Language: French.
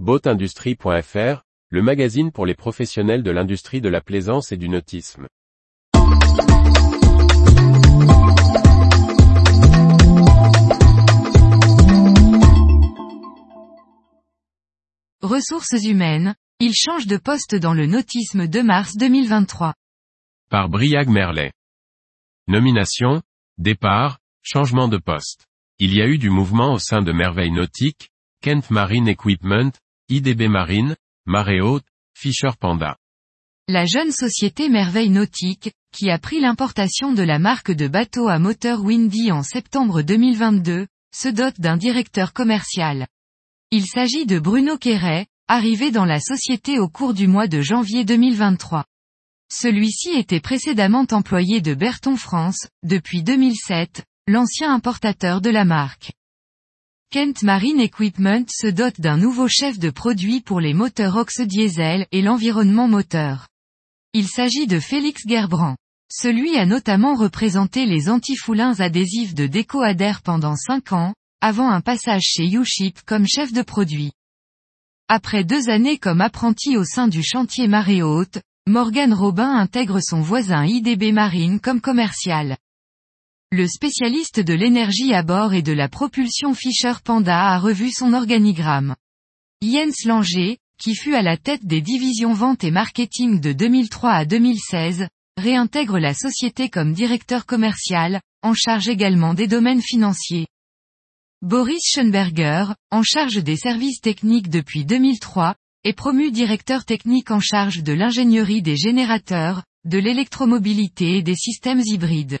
Boatindustrie.fr, le magazine pour les professionnels de l'industrie de la plaisance et du nautisme. Ressources humaines, il change de poste dans le nautisme de mars 2023. Par Briag Merlet. Nomination, départ, changement de poste. Il y a eu du mouvement au sein de Merveille Nautique, Kent Marine Equipment, IDB Marine, Marée Haute, Fisher Panda. La jeune société Merveille Nautique, qui a pris l'importation de la marque de bateaux à moteur Windy en septembre 2022, se dote d'un directeur commercial. Il s'agit de Bruno Quéret, arrivé dans la société au cours du mois de janvier 2023. Celui-ci était précédemment employé de Berton France, depuis 2007, l'ancien importateur de la marque. Kent Marine Equipment se dote d'un nouveau chef de produit pour les moteurs ox diesel et l'environnement moteur. Il s'agit de Félix Gerbrand. Celui a notamment représenté les antifoulins adhésifs de Deco Adher pendant 5 ans, avant un passage chez YouShip comme chef de produit. Après deux années comme apprenti au sein du chantier Marée Haute, Morgan Robin intègre son voisin IDB Marine comme commercial. Le spécialiste de l'énergie à bord et de la propulsion Fisher Panda a revu son organigramme. Jens Langer, qui fut à la tête des divisions vente et marketing de 2003 à 2016, réintègre la société comme directeur commercial, en charge également des domaines financiers. Boris Schoenberger, en charge des services techniques depuis 2003, est promu directeur technique en charge de l'ingénierie des générateurs, de l'électromobilité et des systèmes hybrides.